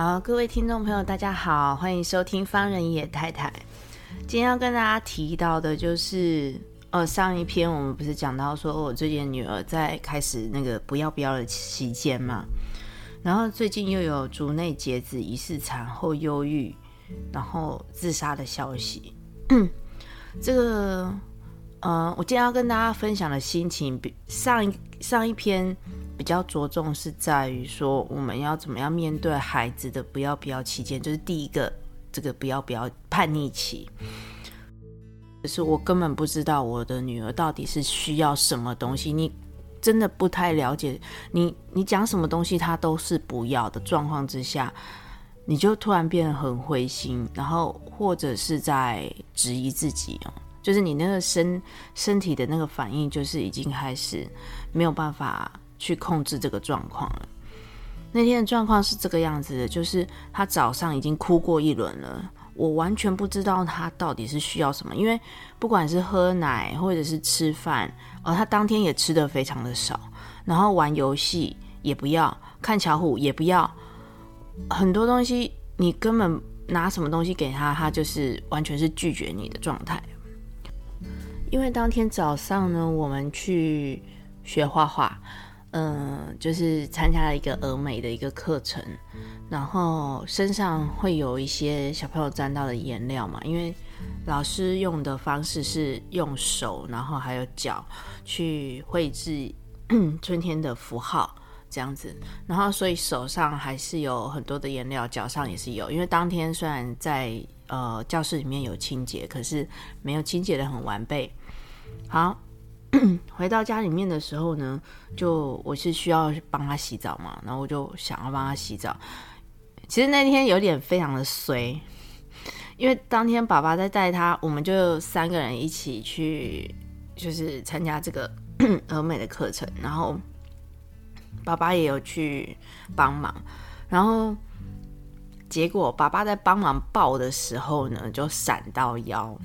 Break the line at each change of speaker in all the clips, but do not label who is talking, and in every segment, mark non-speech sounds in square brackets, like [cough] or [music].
好，各位听众朋友，大家好，欢迎收听方人野太太。今天要跟大家提到的就是，呃，上一篇我们不是讲到说我最近女儿在开始那个不要不要的期间嘛，然后最近又有竹内截肢、疑似产后忧郁，然后自杀的消息。[clears throat] 这个，呃，我今天要跟大家分享的心情，比上一上一篇比较着重是在于说我们要怎么样面对孩子的不要不要期间，就是第一个。这个不要不要叛逆期，可是我根本不知道我的女儿到底是需要什么东西。你真的不太了解，你你讲什么东西她都是不要的状况之下，你就突然变得很灰心，然后或者是在质疑自己哦，就是你那个身身体的那个反应，就是已经开始没有办法去控制这个状况了。那天的状况是这个样子的，就是他早上已经哭过一轮了，我完全不知道他到底是需要什么，因为不管是喝奶或者是吃饭，哦，他当天也吃得非常的少，然后玩游戏也不要，看巧虎也不要，很多东西你根本拿什么东西给他，他就是完全是拒绝你的状态。因为当天早上呢，我们去学画画。嗯，就是参加了一个俄美的一个课程，然后身上会有一些小朋友沾到的颜料嘛，因为老师用的方式是用手，然后还有脚去绘制 [clears throat] 春天的符号这样子，然后所以手上还是有很多的颜料，脚上也是有，因为当天虽然在呃教室里面有清洁，可是没有清洁得很完备。好。[clears throat] 回到家里面的时候呢，就我是需要帮他洗澡嘛，然后我就想要帮他洗澡。其实那天有点非常的衰，因为当天爸爸在带他，我们就三个人一起去，就是参加这个 [clears throat] 儿美的课程，然后爸爸也有去帮忙，然后结果爸爸在帮忙抱的时候呢，就闪到腰。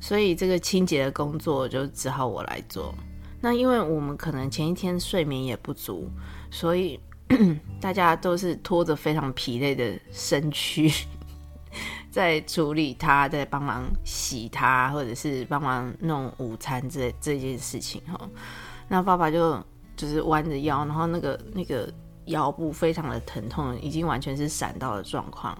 所以这个清洁的工作就只好我来做。那因为我们可能前一天睡眠也不足，所以 [clears throat] 大家都是拖着非常疲累的身躯，[laughs] 在处理他，在帮忙洗他，或者是帮忙弄午餐这这件事情哈。那爸爸就就是弯着腰，然后那个那个腰部非常的疼痛，已经完全是闪到的状况，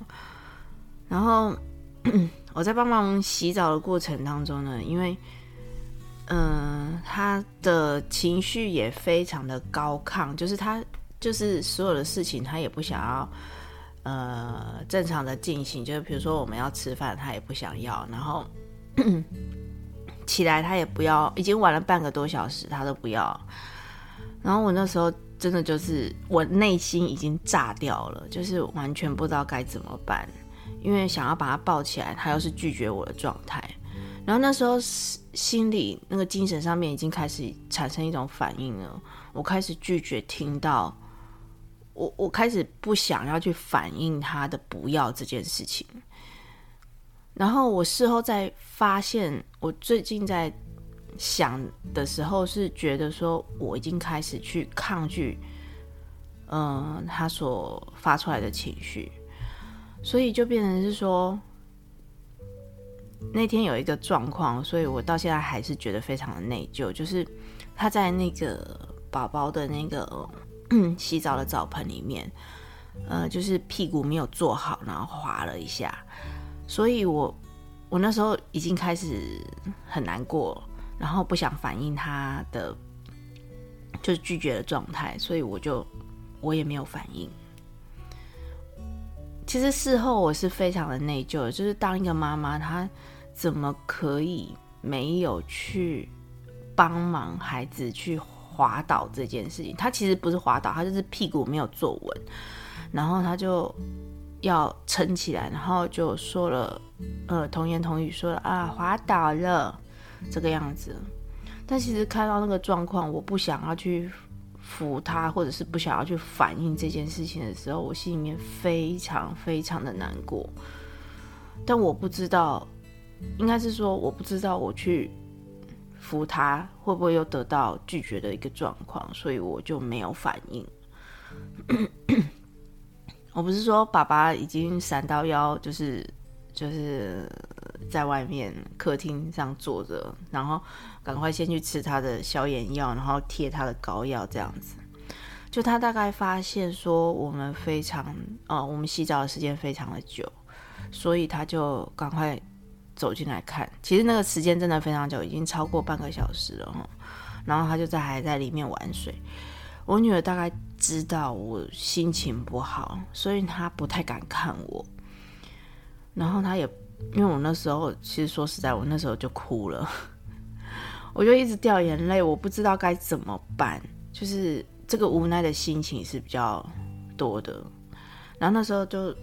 然后。[clears throat] 我在帮忙洗澡的过程当中呢，因为，嗯、他的情绪也非常的高亢，就是他就是所有的事情他也不想要，呃，正常的进行，就是比如说我们要吃饭，他也不想要，然后 [clears throat] 起来他也不要，已经晚了半个多小时，他都不要，然后我那时候真的就是我内心已经炸掉了，就是完全不知道该怎么办。因为想要把他抱起来，他又是拒绝我的状态，然后那时候心里那个精神上面已经开始产生一种反应了，我开始拒绝听到，我我开始不想要去反应他的不要这件事情，然后我事后再发现，我最近在想的时候是觉得说我已经开始去抗拒，嗯、他所发出来的情绪。所以就变成是说，那天有一个状况，所以我到现在还是觉得非常的内疚。就是他在那个宝宝的那个洗澡的澡盆里面，呃，就是屁股没有坐好，然后滑了一下。所以我我那时候已经开始很难过，然后不想反映他的就是拒绝的状态，所以我就我也没有反应。其实事后我是非常的内疚的，就是当一个妈妈，她怎么可以没有去帮忙孩子去滑倒这件事情？她其实不是滑倒，她就是屁股没有坐稳，然后她就要撑起来，然后就说了，呃，童言童语说了啊，滑倒了这个样子。但其实看到那个状况，我不想要去扶他，或者是不想要去反应这件事情的时候，我心里面非常非常的难过。但我不知道，应该是说我不知道我去扶他会不会又得到拒绝的一个状况，所以我就没有反应。[coughs] 我不是说爸爸已经闪到腰，就是就是在外面客厅上坐着，然后赶快先去吃他的消炎药，然后贴他的膏药，这样子。就他大概发现说我们非常，呃，我们洗澡的时间非常的久，所以他就赶快走进来看。其实那个时间真的非常久，已经超过半个小时了哈。然后他就在还在里面玩水。我女儿大概知道我心情不好，所以她不太敢看我。然后她也，因为我那时候其实说实在，我那时候就哭了，[laughs] 我就一直掉眼泪，我不知道该怎么办，就是这个无奈的心情是比较多的。然后那时候就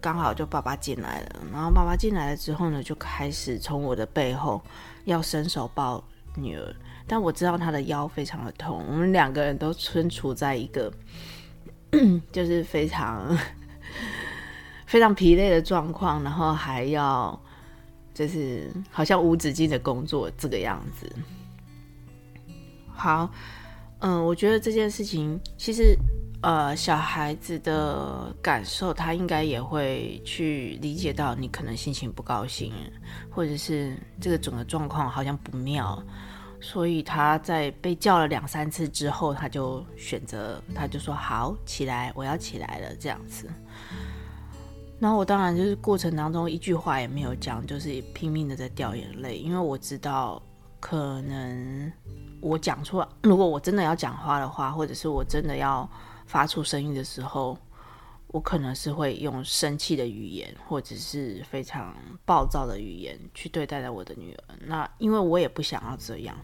刚好就爸爸进来了，然后爸爸进来了之后呢，就开始从我的背后要伸手抱女儿。但我知道他的腰非常的痛，我们两个人都身处在一个 [clears throat] 就是非常非常疲累的状况，然后还要就是好像无止境的工作这个样子。好，嗯，我觉得这件事情其实呃，小孩子的感受，他应该也会去理解到你可能心情不高兴，或者是这个整个状况好像不妙。所以他在被叫了两三次之后，他就选择，他就说好起来，我要起来了这样子。然后我当然就是过程当中一句话也没有讲，就是拼命的在掉眼泪，因为我知道可能我讲出来，如果我真的要讲话的话，或者是我真的要发出声音的时候。我可能是会用生气的语言，或者是非常暴躁的语言去对待我的女儿。那因为我也不想要这样，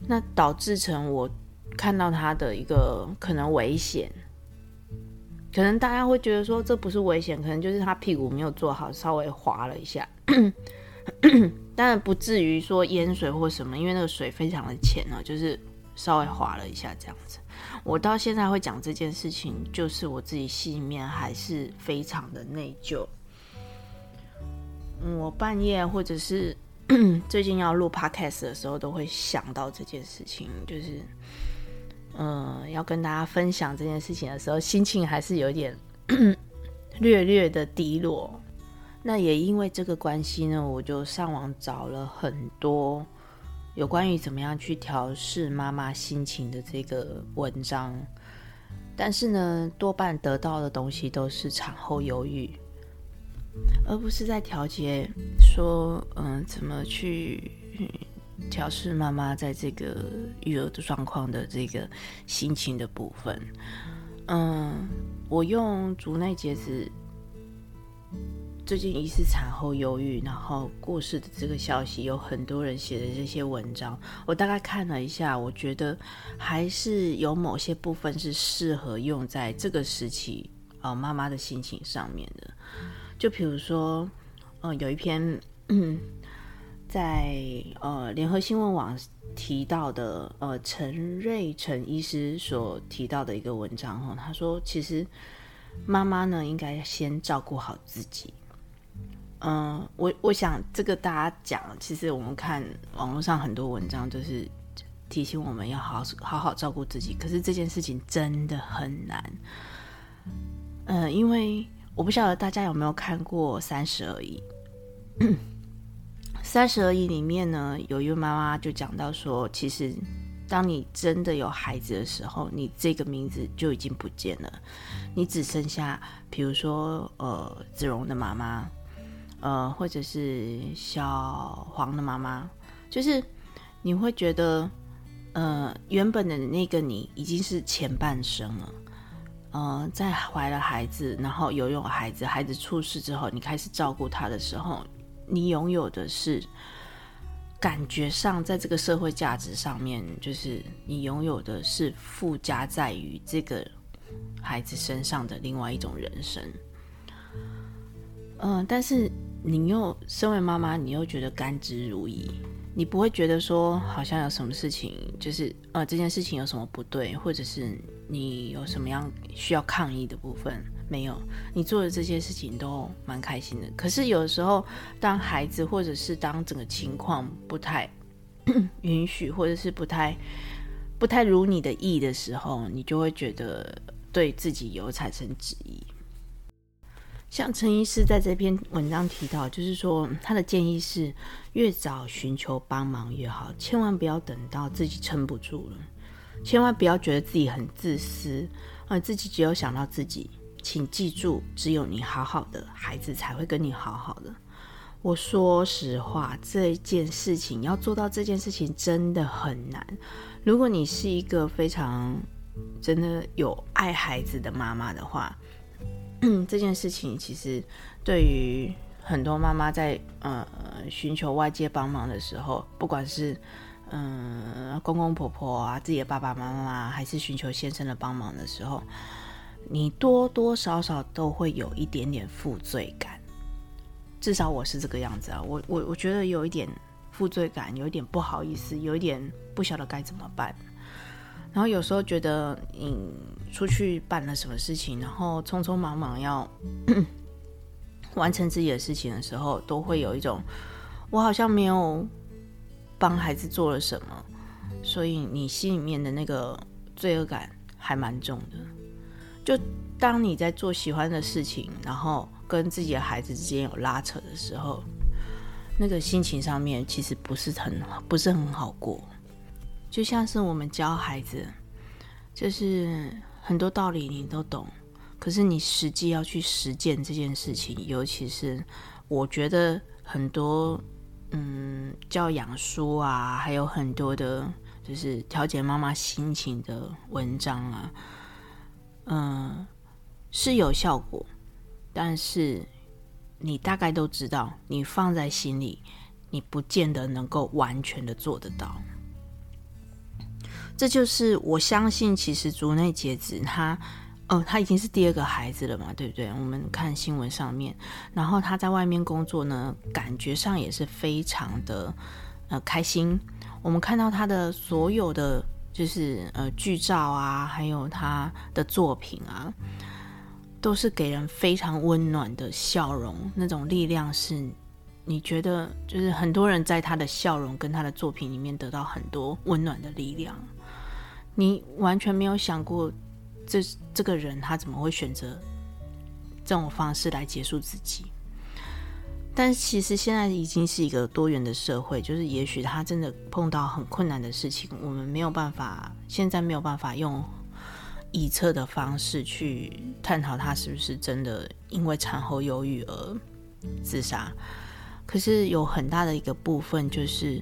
那导致成我看到她的一个可能危险，可能大家会觉得说这不是危险，可能就是他屁股没有坐好，稍微滑了一下，但不至于说淹水或什么，因为那个水非常的浅呢，就是稍微滑了一下这样子。我到现在会讲这件事情，就是我自己心里面还是非常的内疚。我半夜或者是 [clears throat] 最近要录 podcast 的时候，都会想到这件事情，就是嗯、要跟大家分享这件事情的时候，心情还是有点 [clears throat] 略略的低落。那也因为这个关系呢，我就上网找了很多。有关于怎么样去调试妈妈心情的这个文章，但是呢，多半得到的东西都是产后忧郁，而不是在调节说，嗯，怎么去调试妈妈在这个育儿的状况的这个心情的部分。嗯，我用竹内结子。最近疑似产后忧郁，然后过世的这个消息，有很多人写的这些文章，我大概看了一下，我觉得还是有某些部分是适合用在这个时期啊、妈妈的心情上面的。就比如说，呃，有一篇在呃联合新闻网提到的，呃陈瑞成医师所提到的一个文章哈，他说其实妈妈呢应该先照顾好自己。嗯，我我想这个大家讲，其实我们看网络上很多文章，就是提醒我们要好好好好照顾自己。可是这件事情真的很难。嗯，因为我不晓得大家有没有看过《三十而已》。《三十而已》里面呢，有一位妈妈就讲到说，其实当你真的有孩子的时候，你这个名字就已经不见了，你只剩下，比如说呃，子荣的妈妈。呃，或者是小黄的妈妈，就是你会觉得，呃，原本的那个你已经是前半生了，呃，在怀了孩子，然后有有孩子，孩子出世之后，你开始照顾他的时候，你拥有的是感觉上，在这个社会价值上面，就是你拥有的是附加在于这个孩子身上的另外一种人生。嗯、但是你又身为妈妈，你又觉得甘之如饴，你不会觉得说好像有什么事情，就是呃这件事情有什么不对，或者是你有什么样需要抗议的部分？没有，你做的这些事情都蛮开心的。可是有的时候，当孩子或者是当整个情况不太 [clears throat] 允许，或者是不太不太如你的意的时候，你就会觉得对自己有产生质疑。像陈医师在这篇文章提到，就是说他的建议是越早寻求帮忙越好，千万不要等到自己撑不住了，千万不要觉得自己很自私，啊，自己只有想到自己。请记住，只有你好好的，孩子才会跟你好好的。我说实话，这件事情要做到这件事情真的很难。如果你是一个非常真的有爱孩子的妈妈的话，[clears throat] 这件事情其实对于很多妈妈在呃寻求外界帮忙的时候，不管是嗯、公公婆婆啊、自己的爸爸妈妈，还是寻求先生的帮忙的时候，你多多少少都会有一点点负罪感，至少我是这个样子啊。我我我觉得有一点负罪感，有一点不好意思，有一点不晓得该怎么办。然后有时候觉得你出去办了什么事情，然后匆匆忙忙要 [clears throat] 完成自己的事情的时候，都会有一种我好像没有帮孩子做了什么，所以你心里面的那个罪恶感还蛮重的。就当你在做喜欢的事情，然后跟自己的孩子之间有拉扯的时候，那个心情上面其实不是很不是很好过。就像是我们教孩子，就是很多道理你都懂，可是你实际要去实践这件事情，尤其是我觉得很多嗯教养书啊，还有很多的，就是调节妈妈心情的文章啊。嗯，是有效果，但是你大概都知道，你放在心里，你不见得能够完全的做得到。这就是我相信，其实竹内结子她，哦，她已经是第二个孩子了嘛，对不对？我们看新闻上面，然后她在外面工作呢，感觉上也是非常的呃开心。我们看到她的所有的。就是呃剧照啊，还有他的作品啊，都是给人非常温暖的笑容，那种力量是，你觉得就是很多人在他的笑容跟他的作品里面得到很多温暖的力量。你完全没有想过这，这个人他怎么会选择这种方式来结束自己？但其实现在已经是一个多元的社会，就是也许他真的碰到很困难的事情，我们没有办法，现在没有办法用臆测的方式去探讨他是不是真的因为产后忧郁而自杀。可是有很大的一个部分，就是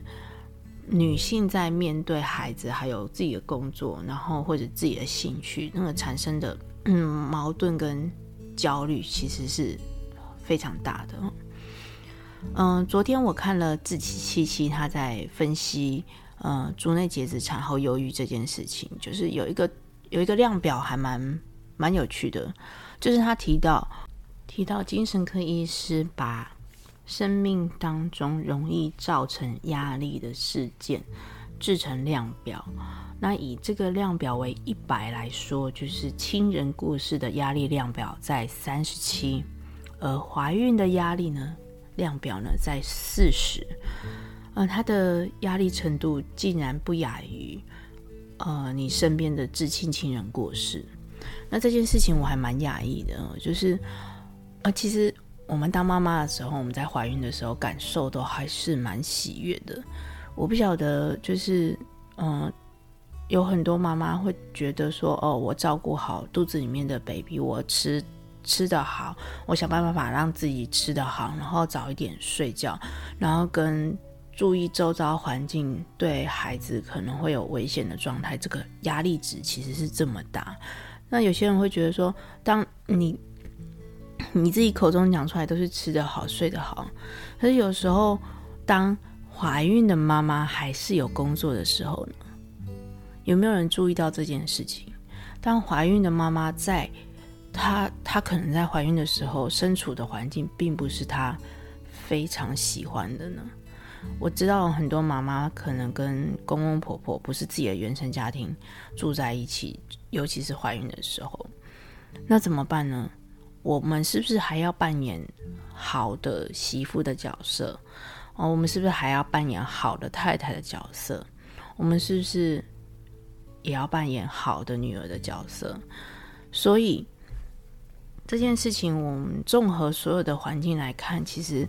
女性在面对孩子，还有自己的工作，然后或者自己的兴趣，那个产生的嗯矛盾跟焦虑，其实是非常大的。嗯，昨天我看了志祺七七，他在分析，呃，竹内结子产后忧郁这件事情，就是有一个有一个量表还蛮蛮有趣的，就是他提到提到精神科医师把生命当中容易造成压力的事件制成量表，那以这个量表为一百来说，就是亲人过世的压力量表在三十七，而怀孕的压力呢？量表呢在四十，呃，他的压力程度竟然不亚于，呃，你身边的至亲亲人过世。那这件事情我还蛮讶异的，就是，呃，其实我们当妈妈的时候，我们在怀孕的时候感受都还是蛮喜悦的。我不晓得，就是，嗯、呃，有很多妈妈会觉得说，哦，我照顾好肚子里面的 baby，我吃。吃得好，我想办法让自己吃得好，然后早一点睡觉，然后跟注意周遭环境对孩子可能会有危险的状态，这个压力值其实是这么大。那有些人会觉得说，当你 [coughs] 你自己口中讲出来都是吃得好、睡得好，可是有时候当怀孕的妈妈还是有工作的时候呢？有没有人注意到这件事情？当怀孕的妈妈在她她可能在怀孕的时候身处的环境并不是她非常喜欢的呢？我知道很多妈妈可能跟公公婆婆不是自己的原生家庭住在一起，尤其是怀孕的时候，那怎么办呢？我们是不是还要扮演好的媳妇的角色？哦，我们是不是还要扮演好的太太的角色？我们是不是也要扮演好的女儿的角色？所以这件事情，我们综合所有的环境来看，其实。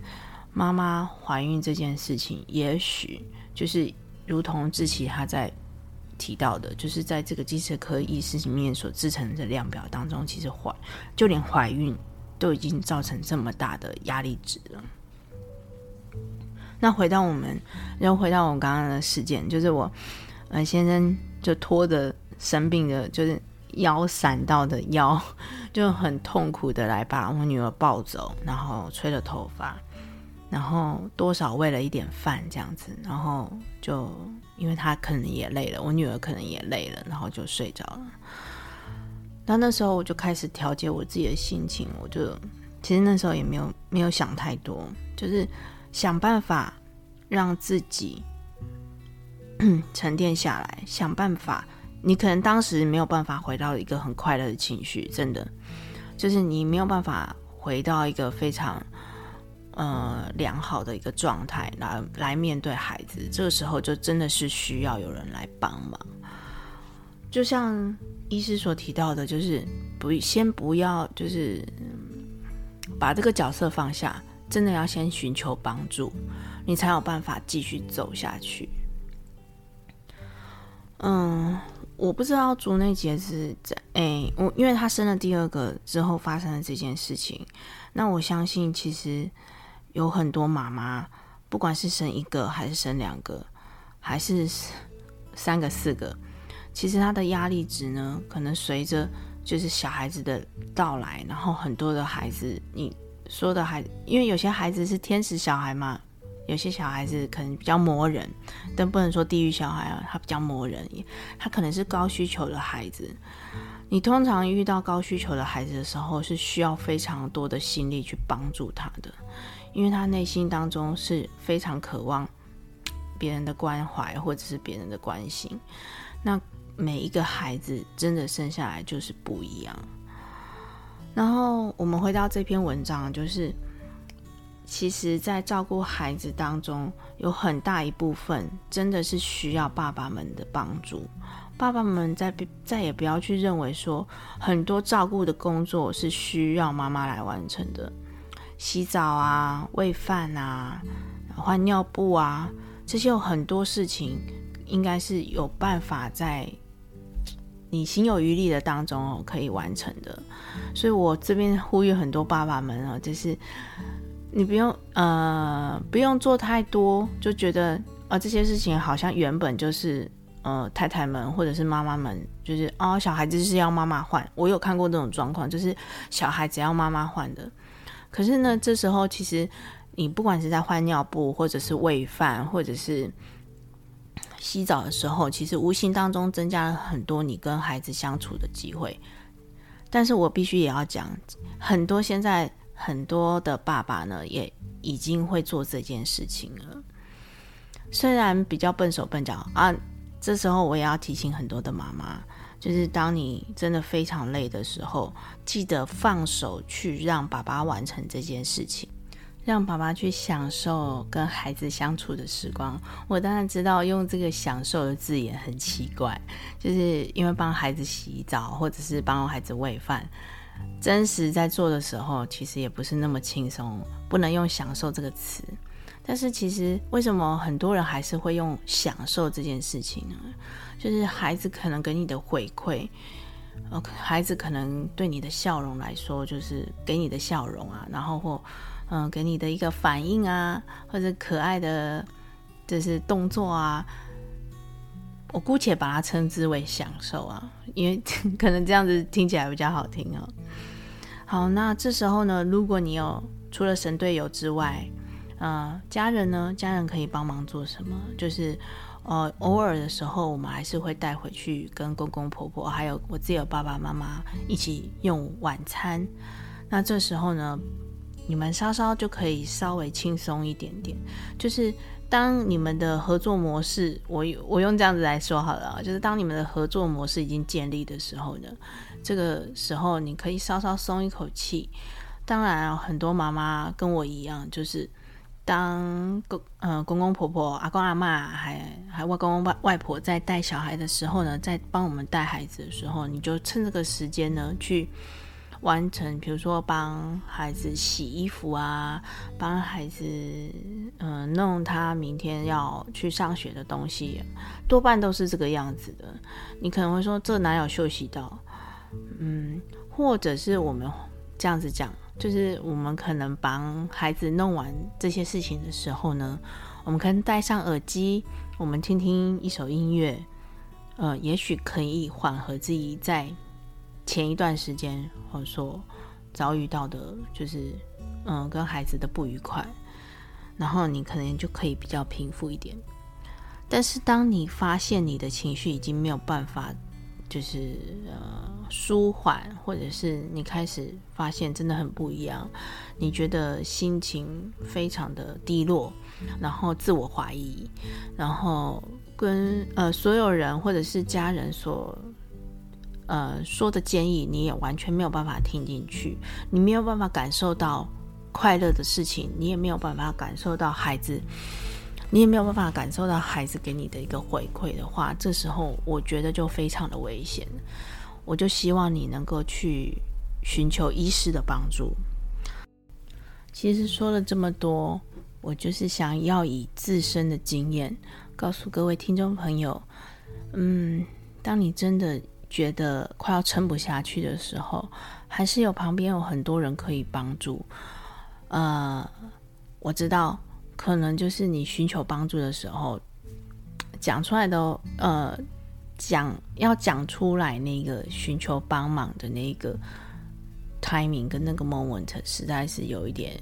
妈妈怀孕这件事情，也许就是如同志奇他在提到的，就是在这个精神科医师里面所制成的量表当中，其实怀就连怀孕都已经造成这么大的压力值了。那回到我们，然后回到我们刚刚的事件，就是我呃先生就拖着生病的，就是腰闪到的腰，[laughs] 就很痛苦的来把我女儿抱走，然后吹了头发。然后多少喂了一点饭这样子，然后就因为他可能也累了，我女儿可能也累了，然后就睡着了。那那时候我就开始调节我自己的心情，我就其实那时候也没有没有想太多，就是想办法让自己沉淀下来，想办法。你可能当时没有办法回到一个很快乐的情绪，真的，就是你没有办法回到一个非常。呃，良好的一个状态来来面对孩子，这个时候就真的是需要有人来帮忙。就像医师所提到的，就是不先不要，就是把这个角色放下，真的要先寻求帮助，你才有办法继续走下去。嗯，我不知道竹内结是在哎，我因为他生了第二个之后发生了这件事情，那我相信其实。有很多妈妈，不管是生一个还是生两个，还是三个、四个，其实她的压力值呢，可能随着就是小孩子的到来，然后很多的孩子，你说的孩，因为有些孩子是天使小孩嘛，有些小孩子可能比较磨人，但不能说地狱小孩啊，他比较磨人，他可能是高需求的孩子。你通常遇到高需求的孩子的时候，是需要非常多的心力去帮助他的。因为他内心当中是非常渴望别人的关怀或者是别人的关心，那每一个孩子真的生下来就是不一样。然后我们回到这篇文章，就是其实，在照顾孩子当中，有很大一部分真的是需要爸爸们的帮助。爸爸们再再也不要去认为说，很多照顾的工作是需要妈妈来完成的。洗澡啊，喂饭啊，换尿布啊，这些有很多事情，应该是有办法在你心有余力的当中哦，可以完成的。所以我这边呼吁很多爸爸们啊，就是你不用呃不用做太多，就觉得呃这些事情好像原本就是呃太太们或者是妈妈们，就是哦小孩子是要妈妈换。我有看过这种状况，就是小孩子要妈妈换的。可是呢，这时候其实你不管是在换尿布，或者是喂饭，或者是洗澡的时候，其实无形当中增加了很多你跟孩子相处的机会。但是我必须也要讲，很多现在很多的爸爸呢，也已经会做这件事情了。虽然比较笨手笨脚啊，这时候我也要提醒很多的妈妈。就是当你真的非常累的时候，记得放手去让爸爸完成这件事情，让爸爸去享受跟孩子相处的时光。我当然知道用这个“享受”的字眼很奇怪，就是因为帮孩子洗澡或者是帮孩子喂饭，真实在做的时候，其实也不是那么轻松，不能用“享受”这个词。但是其实为什么很多人还是会用“享受”这件事情呢？就是孩子可能给你的回馈，呃，孩子可能对你的笑容来说，就是给你的笑容啊，然后或嗯、给你的一个反应啊，或者可爱的就是动作啊，我姑且把它称之为享受啊，因为 [laughs] 可能这样子听起来比较好听哦。好，那这时候呢，如果你有除了神队友之外，呃，家人呢，家人可以帮忙做什么？就是。呃，偶尔的时候，我们还是会带回去跟公公婆婆，还有我自己的爸爸妈妈一起用晚餐。那这时候呢，你们稍稍就可以稍微轻松一点点。就是当你们的合作模式，我我用这样子来说好了，就是当你们的合作模式已经建立的时候呢，这个时候你可以稍稍松一口气。当然，很多妈妈跟我一样，就是。当公呃公公婆婆、阿公阿嬷还还外公外外婆在带小孩的时候呢，在帮我们带孩子的时候，你就趁这个时间呢去完成，比如说帮孩子洗衣服啊，帮孩子嗯、弄他明天要去上学的东西，多半都是这个样子的。你可能会说，这哪有休息到？嗯，或者是我们这样子讲。就是我们可能帮孩子弄完这些事情的时候呢，我们可能戴上耳机，我们听听一首音乐，呃，也许可以缓和自己在前一段时间或者说遭遇到的，就是嗯跟孩子的不愉快，然后你可能就可以比较平复一点。但是当你发现你的情绪已经没有办法。就是呃舒缓，或者是你开始发现真的很不一样，你觉得心情非常的低落，然后自我怀疑，然后跟呃所有人或者是家人所呃说的建议，你也完全没有办法听进去，你没有办法感受到快乐的事情，你也没有办法感受到孩子。你也没有办法感受到孩子给你的一个回馈的话，这时候我觉得就非常的危险。我就希望你能够去寻求医师的帮助。其实说了这么多，我就是想要以自身的经验告诉各位听众朋友，嗯，当你真的觉得快要撑不下去的时候，还是有旁边有很多人可以帮助。呃，我知道。可能就是你寻求帮助的时候，讲出来的呃，讲要讲出来那个寻求帮忙的那个 timing 跟那个 moment，实在是有一点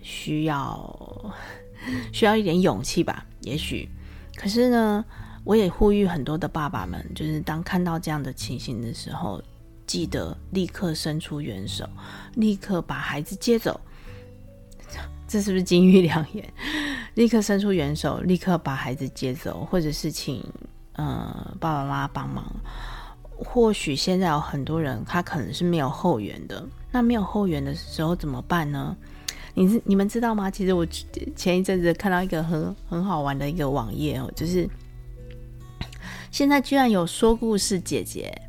需要 [laughs] 需要一点勇气吧，也许。可是呢，我也呼吁很多的爸爸们，就是当看到这样的情形的时候，记得立刻伸出援手，立刻把孩子接走。[laughs] 这是不是金玉良言？立刻伸出援手，立刻把孩子接走，或者是请呃爸爸妈妈帮忙。或许现在有很多人，他可能是没有后援的。那没有后援的时候怎么办呢？你你们知道吗？其实我前一阵子看到一个很很好玩的一个网页哦，就是现在居然有说故事姐姐。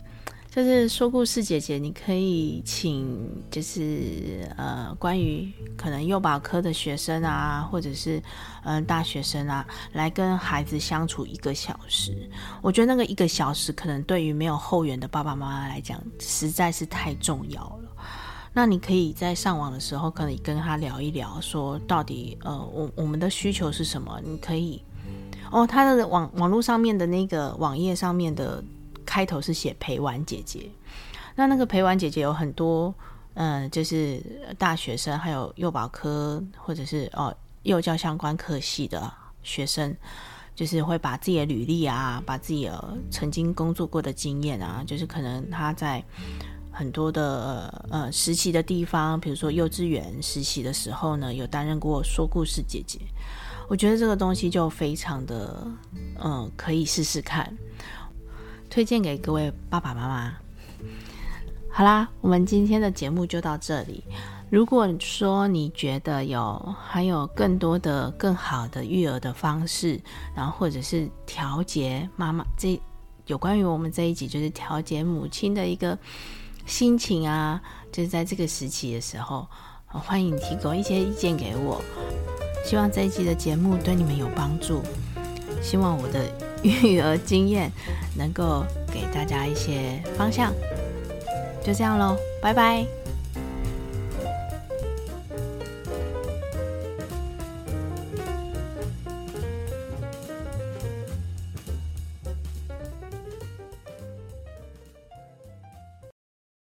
就是说故事姐姐，你可以请，就是呃，关于可能幼保科的学生啊，或者是嗯、大学生啊，来跟孩子相处一个小时。我觉得那个一个小时，可能对于没有后援的爸爸妈妈来讲，实在是太重要了。那你可以在上网的时候，可以跟他聊一聊，说到底，呃，我我们的需求是什么？你可以，哦，他的网网络上面的那个网页上面的。开头是写陪玩姐姐，那那个陪玩姐姐有很多，嗯、就是大学生，还有幼保科或者是哦幼教相关科系的学生，就是会把自己的履历啊，把自己的曾经工作过的经验啊，就是可能他在很多的呃实习的地方，比如说幼稚园实习的时候呢，有担任过说故事姐姐，我觉得这个东西就非常的嗯、可以试试看。推荐给各位爸爸妈妈。好啦，我们今天的节目就到这里。如果说你觉得有还有更多的更好的育儿的方式，然后或者是调节妈妈这有关于我们这一集就是调节母亲的一个心情啊，就是在这个时期的时候，欢迎提供一些意见给我。希望这一期的节目对你们有帮助。希望我的育儿经验能够给大家一些方向。就这样喽，拜拜。